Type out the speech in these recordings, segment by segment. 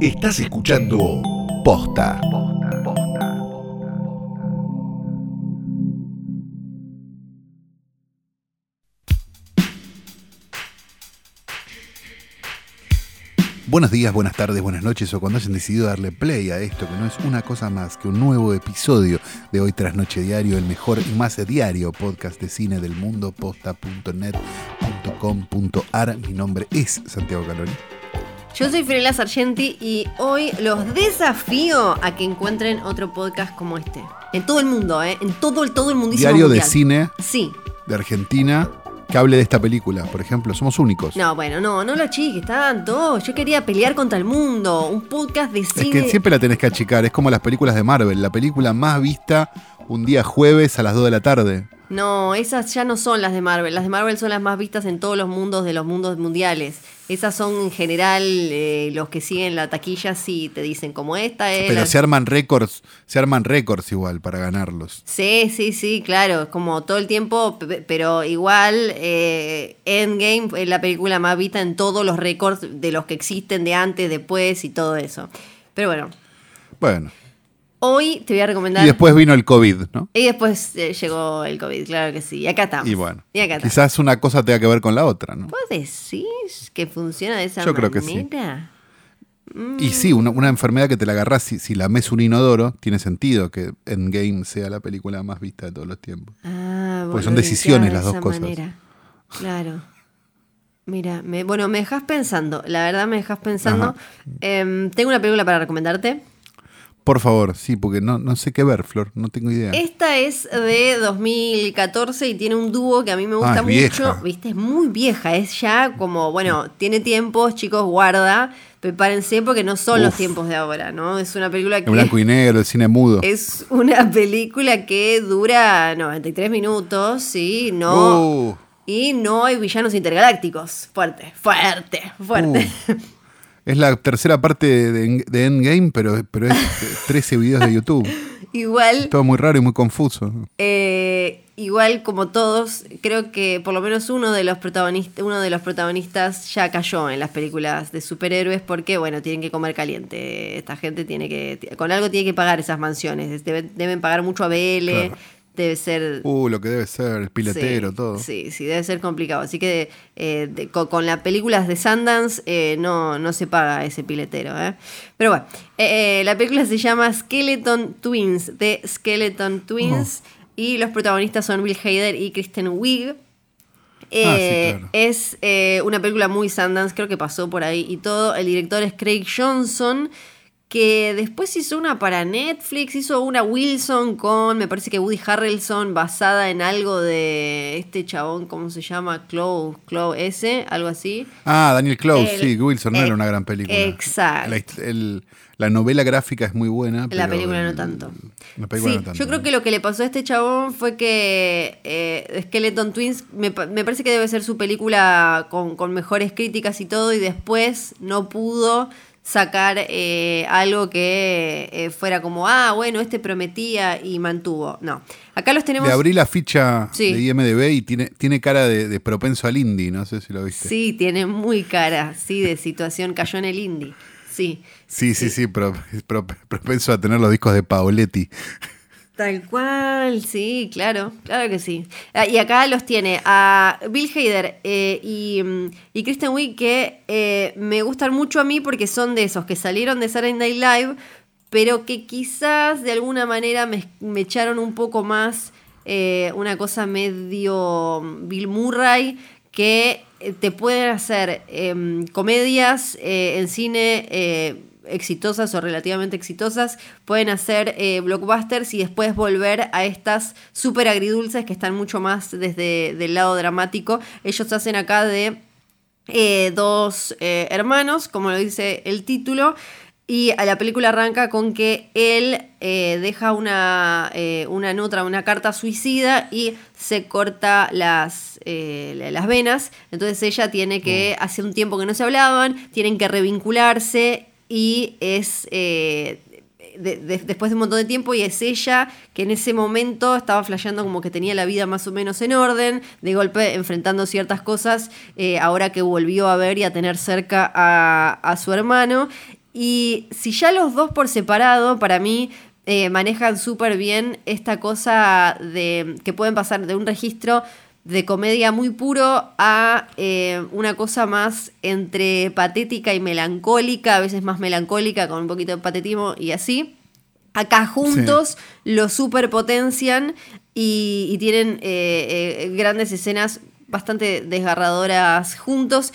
Estás escuchando Posta. Buenos días, buenas tardes, buenas noches o cuando hayan decidido darle play a esto, que no es una cosa más que un nuevo episodio de Hoy tras Noche Diario, el mejor y más diario podcast de cine del mundo, posta.net.com.ar. Mi nombre es Santiago Calori. Yo soy Fiorella Sargenti y hoy los desafío a que encuentren otro podcast como este. En todo el mundo, ¿eh? En todo el, todo el mundísimo Diario de cine Sí. de Argentina que hable de esta película, por ejemplo, somos únicos. No, bueno, no, no lo achiques tanto. Yo quería pelear contra el mundo. Un podcast de Es cine. que siempre la tenés que achicar, es como las películas de Marvel, la película más vista un día jueves a las 2 de la tarde. No, esas ya no son las de Marvel. Las de Marvel son las más vistas en todos los mundos de los mundos mundiales. Esas son en general eh, los que siguen la taquilla, sí te dicen como esta es. Pero la- se arman récords, se arman récords igual para ganarlos. Sí, sí, sí, claro, como todo el tiempo, pe- pero igual eh, Endgame es la película más vista en todos los récords de los que existen de antes, después y todo eso. Pero bueno, Bueno, hoy te voy a recomendar... y después vino el COVID, ¿no? y después, eh, llegó el COVID, claro que sí. Y acá estamos. Y bueno, Y acá estamos. quizás una cosa tenga que ver con la otra, ¿no? ¿Vos decís que funciona de esa Yo manera? creo que sí. Y sí, una, una enfermedad que te la agarrás si, si la mes un inodoro, tiene sentido que Endgame sea la película más vista de todos los tiempos. Ah, Porque vos son lo decisiones las dos cosas. manera. Claro. Mira, me, bueno, me dejas pensando. La verdad me dejas pensando. Em, tengo una película para recomendarte. Por favor, sí, porque no, no sé qué ver, Flor, no tengo idea. Esta es de 2014 y tiene un dúo que a mí me gusta Ah, es mucho. Viste, es muy vieja. Es ya como, bueno, tiene tiempos, chicos, guarda. Prepárense porque no son los tiempos de ahora, ¿no? Es una película que. En blanco y negro, el cine mudo. Es una película que dura 93 minutos, ¿sí? No. Uh, Y no hay villanos intergalácticos. Fuerte, fuerte, fuerte. Uh. es la tercera parte de, de Endgame, pero, pero es de 13 videos de YouTube. igual, Todo muy raro y muy confuso. eh, igual como todos, creo que por lo menos uno de los protagonistas, uno de los protagonistas ya cayó en las películas de superhéroes porque bueno, tienen que comer caliente. Esta gente tiene que, con algo tiene que pagar esas mansiones. Deben, deben pagar mucho a BL. Claro. Debe ser Uh, lo que debe ser, el piletero, Sí, todo. Sí, sí, debe ser complicado. Así que eh, de- con, con las películas de Sundance eh, no, no se paga ese piletero. ¿eh? Pero bueno, eh, eh, la película se llama Skeleton Twins, de Skeleton Twins, y los protagonistas son Bill Hader y Kristen Wiig. Eh, Ah, claro. Es eh, una película muy Sundance, creo que pasó por ahí y todo. El director es Craig Johnson, que después hizo una para Netflix, hizo una Wilson con, me parece que Woody Harrelson, basada en algo de este chabón, ¿cómo se llama? Chloe, Chloe S, algo así. Ah, Daniel Close, El- sí, Wilson no era una gran película. exacto. La, el- la novela gráfica es muy buena. La pero película no tanto. La película sí, no tanto. yo creo que lo que le pasó a este chabón fue que eh, Skeleton Twins me, pa- me parece que debe ser su película con, con mejores críticas y todo y después no pudo sacar eh, algo que eh, fuera como, ah, bueno, este prometía y mantuvo. No, acá los tenemos... Le abrí la ficha Sí. de IMDB y tiene, tiene cara de, de propenso al indie, no sé si lo viste. Sí, tiene muy cara, sí, de situación, cayó en el indie. Sí, sí, sí, sí, pro- pro- propenso a tener los discos de Paoletti. Tal cual, sí, claro, claro que sí. Ah, Y acá los tiene a Bill Hader eh, y, mm, y Kristen Wiig que eh, me gustan mucho a mí porque son de esos que salieron de Saturday Night Live, pero que quizás de alguna manera me, me echaron un poco más eh, una cosa medio Bill Murray que te pueden hacer em, comedias en cine. Exitosas o relativamente exitosas, pueden hacer eh, blockbusters y después volver a estas super agridulces que están mucho más desde el lado dramático. Ellos hacen acá de eh, dos eh, hermanos, como lo dice el título, y a la película arranca con que él eh, deja una, eh, una nota, una carta suicida y se corta las, eh, la- las venas. Entonces ella tiene que, hace un tiempo que no se hablaban, tienen que revincularse y es eh, de- de- después de un montón de tiempo y es ella que en ese momento estaba flasheando como que tenía la vida más o menos en orden, de golpe enfrentando ciertas cosas, eh, ahora que volvió a ver y a tener cerca a, a su hermano. Y si ya los dos por separado, para mí, eh, manejan súper bien esta cosa de que pueden pasar de un registro de comedia muy puro a eh, una cosa más entre patética y melancólica, a veces más melancólica con un poquito de patetismo y así. Acá juntos lo superpotencian y, y tienen eh, eh, grandes escenas bastante desgarradoras juntos.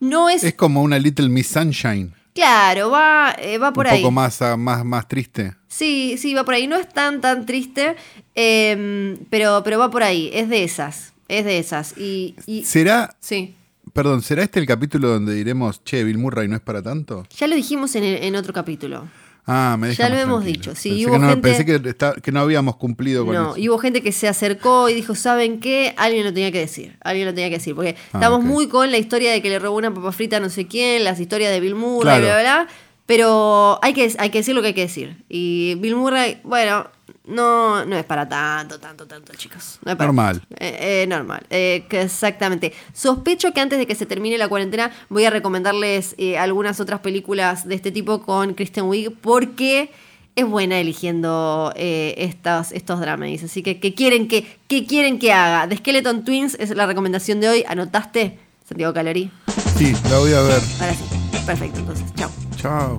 No es. Es como una Little Miss Sunshine. Claro, va, eh, va por un ahí. poco más, ah, más, más triste. Sí, sí, va por ahí. No es tan, tan triste, eh, pero, pero va por ahí. Es de esas. Es de esas. Y, y- ¿Será, sí. perdón, ¿será este el capítulo donde diremos, che, Bill Murray no es para tanto? Ya lo dijimos en, en otro capítulo. Ah, me Ya lo hemos tranquilo. dicho, sí, Pensé, hubo que, no, gente- pensé que, está- que no habíamos cumplido con No, eso. y hubo gente que se acercó y dijo, ¿saben qué? Alguien lo tenía que decir. Alguien lo tenía que decir. Porque Ah, estamos muy con la historia de que le robó una papa frita a no sé quién, las historias de Bill Murray, Claro. bla, bla, bla. Pero hay que, hay que decir lo que hay que decir. Y Bill Murray, bueno, no, no es para tanto, tanto, tanto, chicos. No es para Normal. tanto. Eh, eh, normal, eh, que exactamente. Sospecho que antes de que se termine la cuarentena voy a recomendarles eh, algunas otras películas de este tipo con Kristen Wiig porque es buena eligiendo eh, estos, dramas. Así que, ¿qué quieren que, qué quieren que haga? The Skeleton Twins es la recomendación de hoy. ¿Anotaste, Santiago Calori? Sí, la voy a ver. Ahora sí. Perfecto, entonces. Chao. Chao.